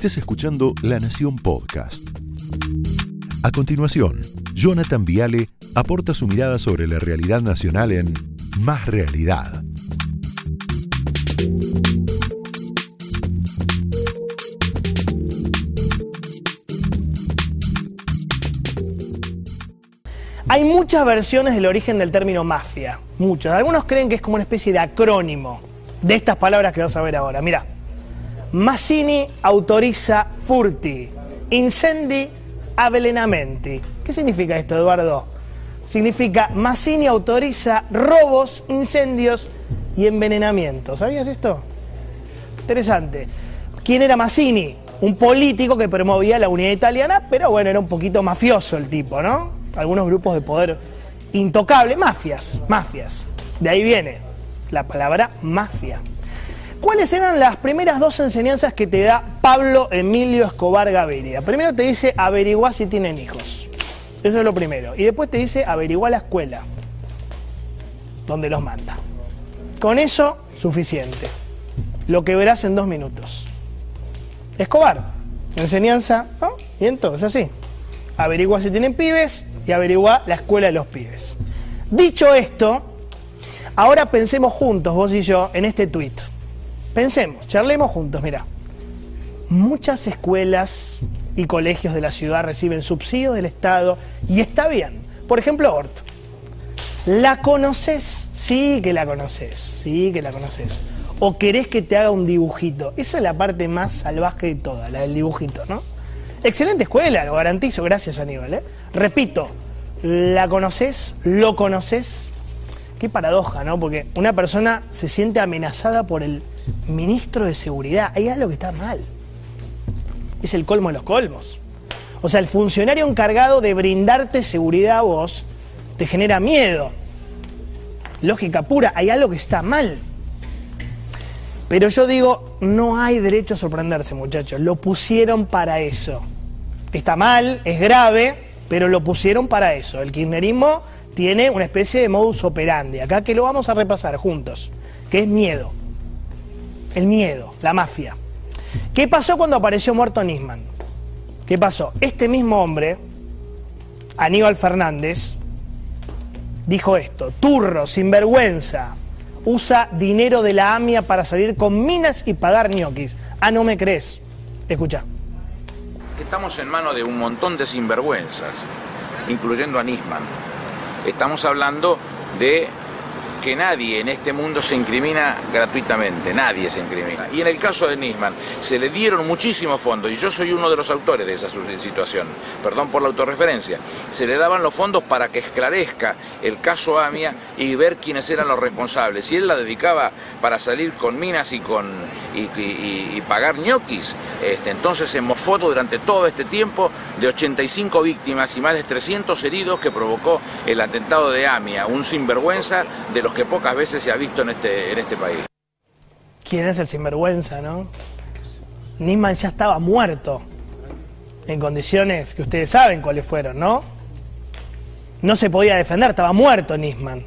estés escuchando La Nación Podcast. A continuación, Jonathan Viale aporta su mirada sobre la realidad nacional en Más Realidad. Hay muchas versiones del origen del término mafia, muchas. Algunos creen que es como una especie de acrónimo de estas palabras que vas a ver ahora. Mira, Massini autoriza furti, incendi avvelenamenti. ¿Qué significa esto, Eduardo? Significa Massini autoriza robos, incendios y envenenamiento. ¿Sabías esto? Interesante. ¿Quién era Massini? Un político que promovía la unidad italiana, pero bueno, era un poquito mafioso el tipo, ¿no? Algunos grupos de poder intocable, mafias, mafias. De ahí viene la palabra mafia. ¿Cuáles eran las primeras dos enseñanzas que te da Pablo Emilio Escobar Gaviria? Primero te dice averiguar si tienen hijos. Eso es lo primero. Y después te dice averiguar la escuela donde los manda. Con eso, suficiente. Lo que verás en dos minutos. Escobar, enseñanza. Y entonces así. Averigua si tienen pibes y averigua la escuela de los pibes. Dicho esto, ahora pensemos juntos, vos y yo, en este tuit. Pensemos, charlemos juntos, mira. Muchas escuelas y colegios de la ciudad reciben subsidios del Estado y está bien. Por ejemplo, Hort. ¿La conoces? Sí que la conoces, sí que la conoces. ¿O querés que te haga un dibujito? Esa es la parte más salvaje de toda, la del dibujito, ¿no? Excelente escuela, lo garantizo, gracias Aníbal. ¿eh? Repito, ¿la conoces? ¿Lo conoces? Qué paradoja, ¿no? Porque una persona se siente amenazada por el ministro de Seguridad. Hay algo que está mal. Es el colmo de los colmos. O sea, el funcionario encargado de brindarte seguridad a vos te genera miedo. Lógica pura, hay algo que está mal. Pero yo digo, no hay derecho a sorprenderse, muchachos. Lo pusieron para eso. Está mal, es grave, pero lo pusieron para eso. El kirchnerismo tiene una especie de modus operandi, acá que lo vamos a repasar juntos, que es miedo. El miedo, la mafia. ¿Qué pasó cuando apareció muerto Nisman? ¿Qué pasó? Este mismo hombre, Aníbal Fernández, dijo esto, turro, sinvergüenza, usa dinero de la AMIA para salir con minas y pagar ñoquis. Ah, no me crees. Escucha. Estamos en manos de un montón de sinvergüenzas, incluyendo a Nisman. Estamos hablando de que nadie en este mundo se incrimina gratuitamente, nadie se incrimina. Y en el caso de Nisman, se le dieron muchísimos fondos, y yo soy uno de los autores de esa situación, perdón por la autorreferencia, se le daban los fondos para que esclarezca el caso AMIA y ver quiénes eran los responsables. Y él la dedicaba para salir con minas y, con, y, pagar ñoquis. Este, entonces se mofó durante todo este tiempo de 85 víctimas y más de 300 heridos que provocó el atentado de AMIA, un sinvergüenza de los que pocas veces se ha visto en este, en este país. ¿Quién es el sinvergüenza, no? Nisman ya estaba muerto, en condiciones que ustedes saben cuáles fueron, ¿no? No se podía defender, estaba muerto Nisman.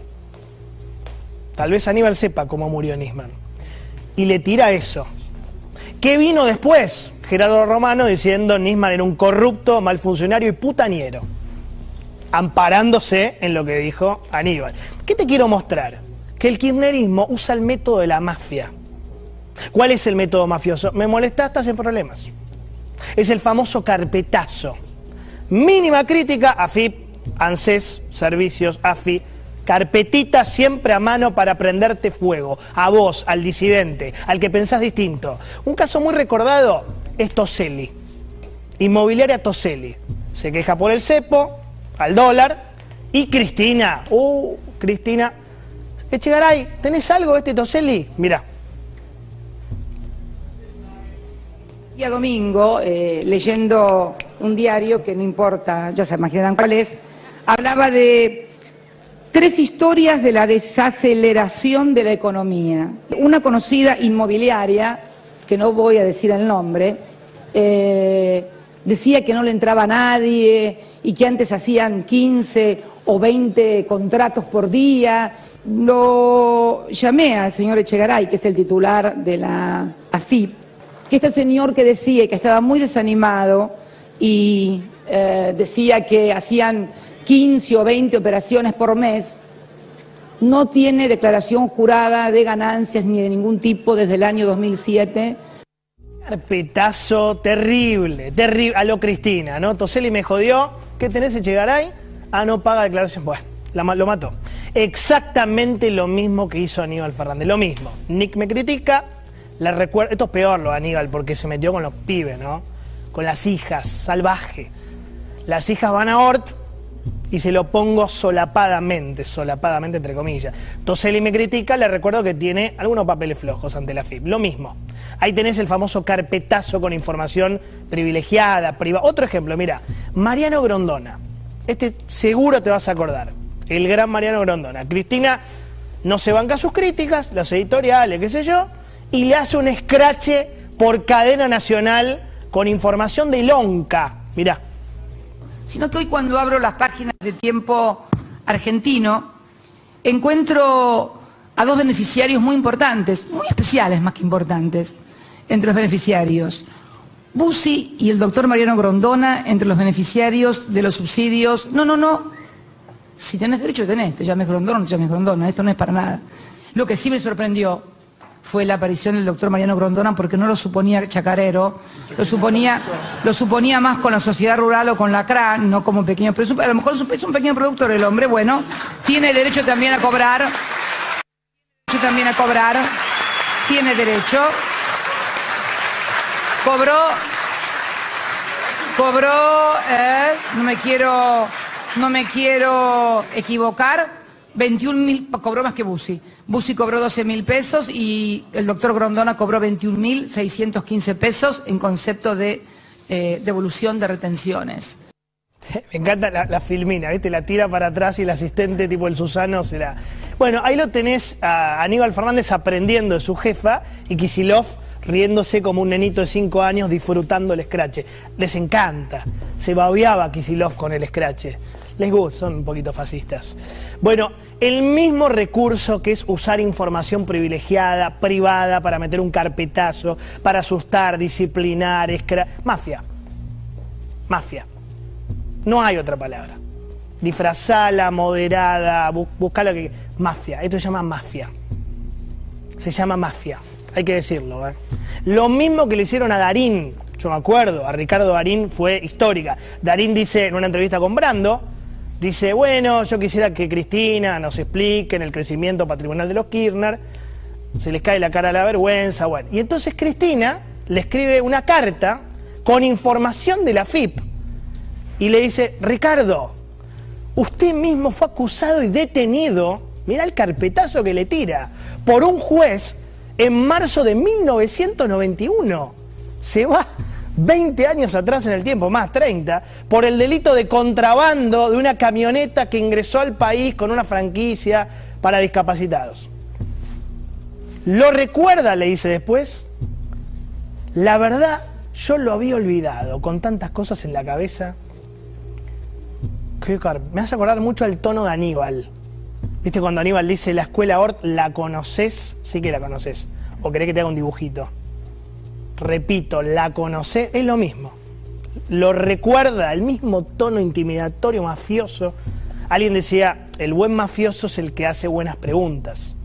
Tal vez Aníbal sepa cómo murió Nisman. Y le tira eso. ¿Qué vino después? Gerardo Romano diciendo Nisman era un corrupto, mal funcionario y putaniero amparándose en lo que dijo Aníbal. ¿Qué te quiero mostrar? Que el kirchnerismo usa el método de la mafia. ¿Cuál es el método mafioso? Me molesta, estás en problemas. Es el famoso carpetazo. Mínima crítica, AFIP, ANSES, servicios, AFI, carpetita siempre a mano para prenderte fuego, a vos, al disidente, al que pensás distinto. Un caso muy recordado es Toselli, inmobiliaria Toselli. Se queja por el cepo, al dólar. Y Cristina, uh, Cristina, Echegaray, ¿tenés algo este Toselli? Mira. Día domingo, eh, leyendo un diario que no importa, ya se imaginarán cuál es, hablaba de tres historias de la desaceleración de la economía. Una conocida inmobiliaria, que no voy a decir el nombre, eh, decía que no le entraba nadie y que antes hacían 15 o 20 contratos por día. Lo llamé al señor Echegaray, que es el titular de la AFIP, que este señor que decía que estaba muy desanimado y eh, decía que hacían 15 o 20 operaciones por mes, no tiene declaración jurada de ganancias ni de ningún tipo desde el año 2007. Carpetazo terrible, terrible. A lo Cristina, ¿no? Toseli me jodió. ¿Qué tenés, Echegaray? Ah, no paga declaración. Bueno, lo mató. Exactamente lo mismo que hizo Aníbal Fernández. Lo mismo. Nick me critica. La recuerdo. Esto es peor lo Aníbal porque se metió con los pibes, ¿no? Con las hijas, salvaje. Las hijas van a Hort y se lo pongo solapadamente, solapadamente entre comillas. Toseli me critica, le recuerdo que tiene algunos papeles flojos ante la FIP. Lo mismo. Ahí tenés el famoso carpetazo con información privilegiada, privada. Otro ejemplo, mira, Mariano Grondona. Este seguro te vas a acordar. El gran Mariano Grondona. Cristina no se banca sus críticas, las editoriales, qué sé yo, y le hace un escrache por cadena nacional con información de Lonca. Mirá sino que hoy cuando abro las páginas de tiempo argentino, encuentro a dos beneficiarios muy importantes, muy especiales más que importantes, entre los beneficiarios. Bussi y el doctor Mariano Grondona entre los beneficiarios de los subsidios. No, no, no. Si tenés derecho, tenés. Te llames Grondona, te llames Grondona. Esto no es para nada. Lo que sí me sorprendió fue la aparición del doctor Mariano Grondona porque no lo suponía chacarero, lo suponía, más con la sociedad rural o con la CRA, no como pequeño, pero a lo mejor es un pequeño productor el hombre, bueno, tiene derecho también a cobrar, derecho también a cobrar, tiene derecho, cobró, cobró, eh, no me quiero, no me quiero equivocar, 21 mil, cobró más que Busi. Busi cobró 12 mil pesos y el doctor Grondona cobró 21 mil 615 pesos en concepto de eh, devolución de retenciones. Me encanta la, filmina, ¿viste? La tira para atrás y el asistente tipo el Susano se la... Bueno, ahí lo tenés a Aníbal Fernández aprendiendo de su jefa y Kisilov riéndose como un nenito de 5 años disfrutando el escrache. Les encanta. Se babeaba Kisilov con el escrache les gusta, son un poquito fascistas. Bueno, el mismo recurso que es usar información privilegiada, privada, para meter un carpetazo, para asustar, disciplinar, escra... mafia. Mafia. No hay otra palabra. Disfrazala, moderada, busca lo que... Mafia. Esto se llama mafia. Se llama mafia. Hay que decirlo. ¿eh? Lo mismo que le hicieron a Darín, yo me acuerdo, a Ricardo Darín fue histórica. Darín dice en una entrevista con Brando, Dice, bueno, yo quisiera que Cristina nos explique en el crecimiento patrimonial de los Kirchner. Se les cae la cara a la vergüenza, bueno. Y entonces Cristina le escribe una carta con información de la FIP y le dice, Ricardo, usted mismo fue acusado y detenido, mira el carpetazo que le tira, por un juez en marzo de 1991. Se va 20 años atrás en el tiempo, más 30, por el delito de contrabando de una camioneta que ingresó al país con una franquicia para discapacitados. ¿Lo recuerda? Le dice después. La verdad, yo lo había olvidado con tantas cosas en la cabeza. Me hace acordar mucho el tono de Aníbal. ¿Viste cuando Aníbal dice la escuela Ort, la conoces? Sí que la conoces. ¿O querés que te haga un dibujito? Repito, la conoce, es lo mismo. Lo recuerda, el mismo tono intimidatorio mafioso. Alguien decía, el buen mafioso es el que hace buenas preguntas.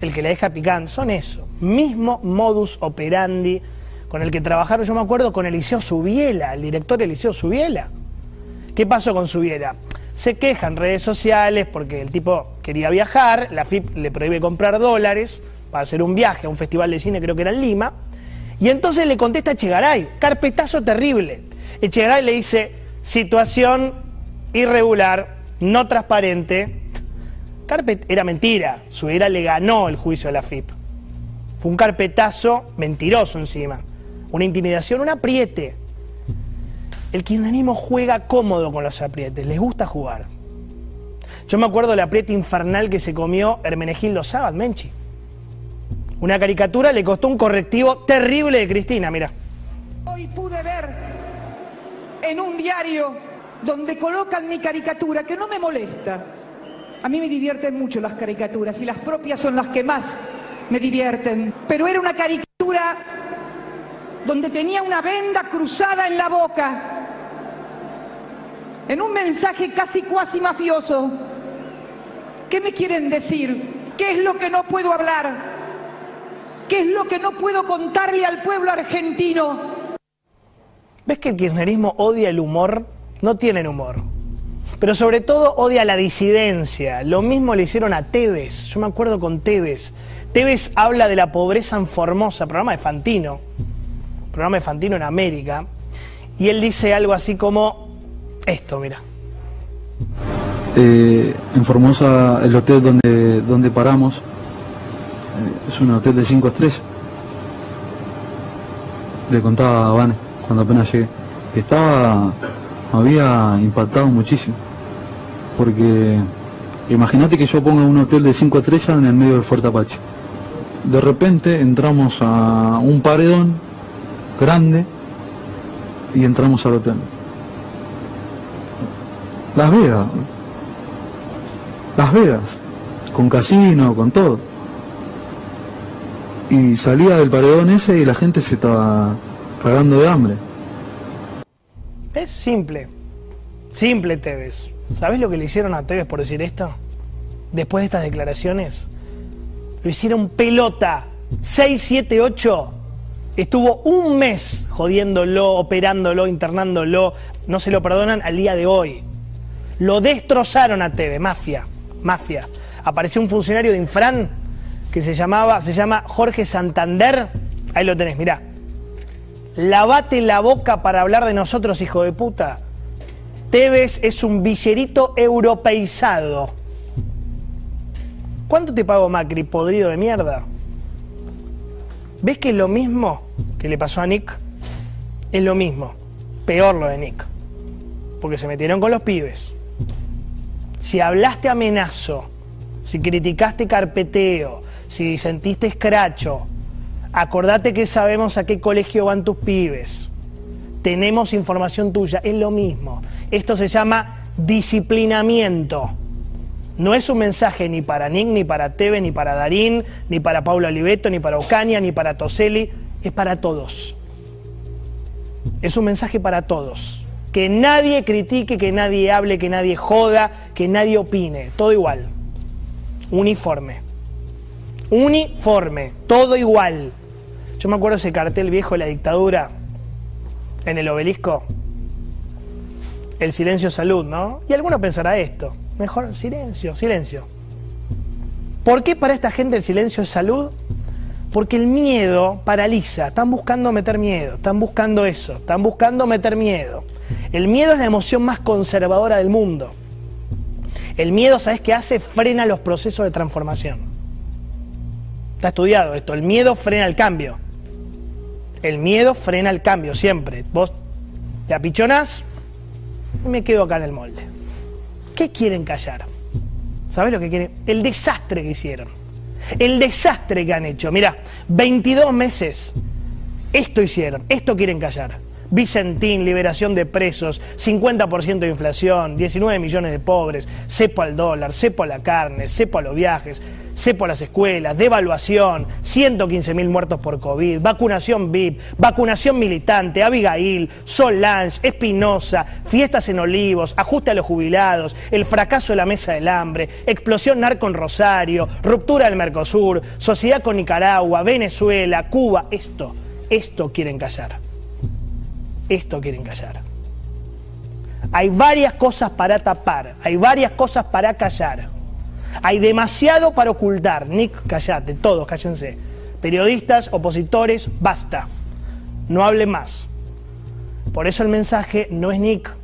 El que le deja picando, son eso. Mismo modus operandi con el que trabajaron, yo me acuerdo, con Eliseo Subiela, el director Eliseo Subiela. ¿Qué pasó con Subiela? Se queja en redes sociales porque el tipo quería viajar, la FIP le prohíbe comprar dólares, para hacer un viaje a un festival de cine, creo que era en Lima. Y entonces le contesta a Echegaray, carpetazo terrible. Echegaray le dice, situación irregular, no transparente. Carpet era mentira, Subiera le ganó el juicio a la FIP. Fue un carpetazo mentiroso encima, una intimidación, un apriete. El kirchnerismo juega cómodo con los aprietes, les gusta jugar. Yo me acuerdo del apriete infernal que se comió Hermenegildo Sábad, Menchi. Una caricatura le costó un correctivo terrible de Cristina, mira. Hoy pude ver en un diario donde colocan mi caricatura, que no me molesta. A mí me divierten mucho las caricaturas y las propias son las que más me divierten. Pero era una caricatura donde tenía una venda cruzada en la boca, en un mensaje casi cuasi mafioso. ¿Qué me quieren decir? ¿Qué es lo que no puedo hablar? ¿Qué es lo que no puedo contarle al pueblo argentino? ¿Ves que el kirchnerismo odia el humor? No tienen humor. Pero sobre todo odia la disidencia. Lo mismo le hicieron a Tevez. Yo me acuerdo con Tevez. Tevez habla de la pobreza en Formosa, programa de Fantino. Programa de Fantino en América. Y él dice algo así como esto, mira. Eh, en Formosa, el hotel donde, donde paramos es un hotel de cinco estrellas. Le contaba a Vane cuando apenas llegué. Estaba, había impactado muchísimo. Porque imagínate que yo ponga un hotel de cinco estrellas en el medio del Fuerte Apache. De repente entramos a un paredón grande y entramos al hotel. Las Vegas. Las Vegas. Con casino, con todo. Y salía del paredón ese y la gente se estaba cagando de hambre. Es simple. Simple, Tevez. ¿Sabes lo que le hicieron a Tevez por decir esto? Después de estas declaraciones. Lo hicieron pelota. 6, 7, 8. Estuvo un mes jodiéndolo, operándolo, internándolo. No se lo perdonan al día de hoy. Lo destrozaron a Tevez, mafia, mafia. Apareció un funcionario de Infran que se llamaba, se llama Jorge Santander. Ahí lo tenés, mirá. Lavate la boca para hablar de nosotros, hijo de puta. Tevez es un villerito europeizado. ¿Cuánto te pago Macri, podrido de mierda? ¿Ves que es lo mismo que le pasó a Nick? Es lo mismo. Peor lo de Nick. Porque se metieron con los pibes. Si hablaste amenazo, si criticaste carpeteo, si sentiste escracho, acordate que sabemos a qué colegio van tus pibes. Tenemos información tuya, es lo mismo. Esto se llama disciplinamiento. No es un mensaje ni para Nick, ni para Teve, ni para Darín, ni para Paula Oliveto, ni para Ocaña, ni para Toseli. Es para todos. Es un mensaje para todos. Que nadie critique, que nadie hable, que nadie joda, que nadie opine. Todo igual. Uniforme. Uniforme. Todo igual. Yo me acuerdo ese cartel viejo de la dictadura en el obelisco. El silencio salud, ¿no? Y alguno pensará esto. Mejor silencio, silencio. ¿Por qué para esta gente el silencio es salud? Porque el miedo paraliza. Están buscando meter miedo, están buscando eso, están buscando meter miedo. El miedo es la emoción más conservadora del mundo. El miedo, ¿sabes qué hace? Frena los procesos de transformación. Está estudiado esto. El miedo frena el cambio. El miedo frena el cambio siempre. Vos te apichonás y me quedo acá en el molde. ¿Qué quieren callar? ¿Sabes lo que quieren? El desastre que hicieron. El desastre que han hecho. Mira, 22 meses. Esto hicieron. Esto quieren callar. Vicentín, liberación de presos, 50% de inflación, 19 millones de pobres, cepo al dólar, cepo a la carne, cepo a los viajes, cepo a las escuelas, devaluación, 115 mil muertos por COVID, vacunación VIP, vacunación militante, Abigail, Solange, Espinosa, fiestas en Olivos, ajuste a los jubilados, el fracaso de la mesa del hambre, explosión narco en Rosario, ruptura del Mercosur, sociedad con Nicaragua, Venezuela, Cuba, esto, esto quieren callar esto quieren callar. Hay varias cosas para tapar, hay varias cosas para callar. Hay demasiado para ocultar. Nick, callate, todos cállense. Periodistas, opositores, basta. No hablen más. Por eso el mensaje no es Nick.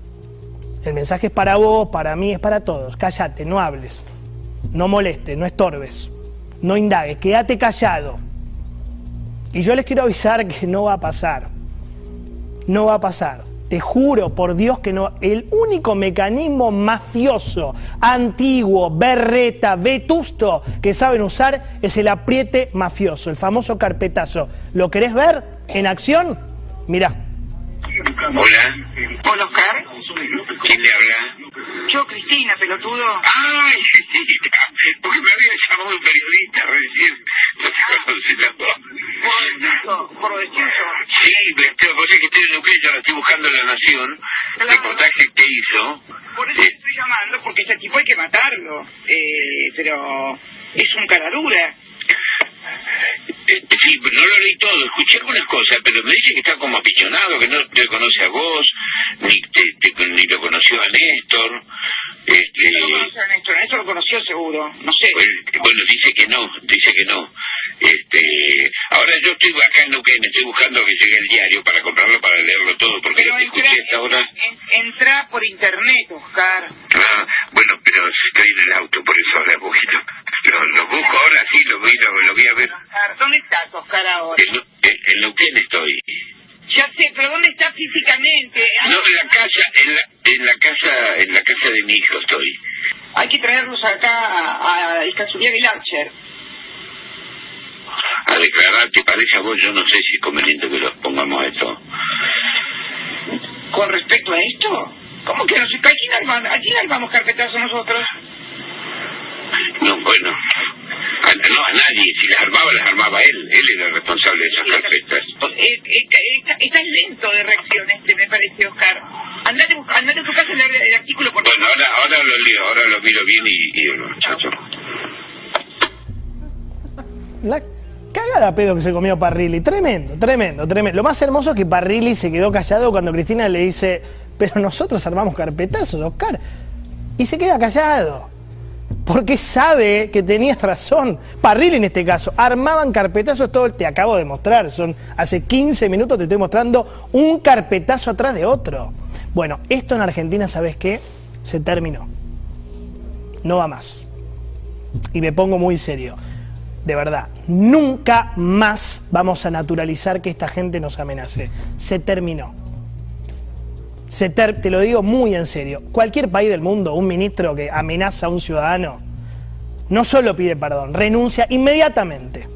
El mensaje es para vos, para mí, es para todos. Cállate, no hables. No molestes, no estorbes. No indagues, quédate callado. Y yo les quiero avisar que no va a pasar no va a pasar. Te juro por Dios que no. El único mecanismo mafioso, antiguo, berreta, vetusto que saben usar es el apriete mafioso, el famoso carpetazo. ¿Lo querés ver en acción? Mirá. Hola. Hola, Oscar. ¿Quién le habla? Yo, Cristina, pelotudo. Ay, Cristina, porque me había llamado un periodista recién. No te conocí la voz. Por destrullo. Sí, pero sabés que estoy en Neuquén, ya estoy buscando en La Nación, el reportaje que hizo. Por eso estoy llamando, porque este tipo hay que matarlo. Eh, pero es un cara dura. Eh, sí, no lo leí todo, escuché algunas cosas, pero me dice que está como apichonado, que no te conoce a vos, ni, te- te- ni lo conoció a Néstor. Este, Néstor, Néstor lo conoció seguro, no sé. Bueno, dice que no, dice que no. Este, ahora yo estoy acá en Neuquén, estoy buscando que llegue el diario para comprarlo, para leerlo todo, porque Pero lo que entra, escuché hasta ahora... en- entra por internet, Oscar. Ah, bueno, pero estoy en el auto, por eso ahora poquito. Lo, lo busco ahora, sí, lo voy, lo, lo voy a ver. Oscar, ¿Dónde estás, Oscar, ahora? En, en, en Neuquén estoy. Ya sé, pero ¿dónde estás físicamente? No, en la casa, en la, en la casa, en la casa de mi hijo estoy. Hay que traerlos acá a, a Escazuriaga y Larcher. A declarar, ¿te parece a vos? Yo no sé si es conveniente que los pongamos a esto. ¿Con respecto a esto? ¿Cómo que no sé? ¿A quién armamos, a quién armamos carpetazo nosotros? No, bueno. A, no, a nadie. Si las armaba, las armaba él. Él era el responsable de esas carpetas. Estás lento de reacción este, me parece, Oscar. Andate, andate a tu casa y el artículo por Bueno, ahora, ahora lo leo, ahora lo miro bien y, y bueno, muchacho. La cagada pedo que se comió Parrilli. Tremendo, tremendo, tremendo. Lo más hermoso es que Parrilli se quedó callado cuando Cristina le dice, pero nosotros armamos carpetazos, Oscar. Y se queda callado. Porque sabe que tenías razón. Parrilli en este caso, armaban carpetazos todo. Te acabo de mostrar, son hace 15 minutos te estoy mostrando un carpetazo atrás de otro. Bueno, esto en Argentina, ¿sabes qué? Se terminó. No va más. Y me pongo muy serio de verdad, nunca más vamos a naturalizar que esta gente nos amenace. Se terminó. Te lo digo muy en serio. Cualquier país del mundo, un ministro que amenaza a un ciudadano, no solo pide perdón, renuncia inmediatamente.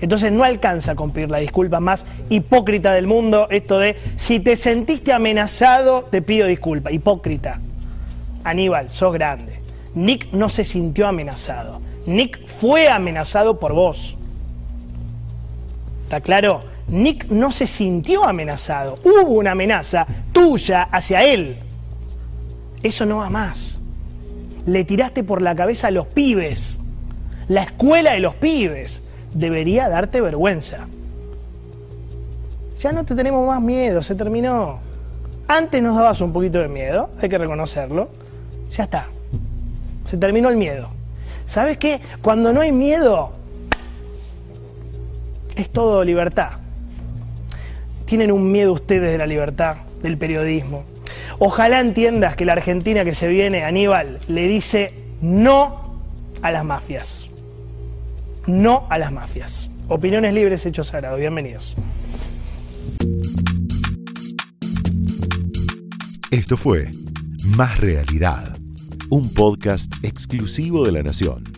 Entonces no alcanza con pedir la disculpa más hipócrita del mundo, esto de si te sentiste amenazado, te pido disculpa. Hipócrita. Aníbal, sos grande. Nick no se sintió amenazado. Nick fue amenazado por vos. ¿Está claro? Nick no se sintió amenazado. Hubo una amenaza tuya hacia él. Eso no va más. Le tiraste por la cabeza a los pibes. La escuela de los pibes. Debería darte vergüenza. Ya no te tenemos más miedo, se terminó. Antes nos dabas un poquito de miedo, hay que reconocerlo. Ya está. Se terminó el miedo. ¿Sabes qué? Cuando no hay miedo, es todo libertad. Tienen un miedo ustedes de la libertad, del periodismo. Ojalá entiendas que la Argentina que se viene, Aníbal, le dice no a las mafias. No a las mafias. Opiniones libres, hechos sagrados. Bienvenidos. Esto fue Más Realidad, un podcast exclusivo de La Nación.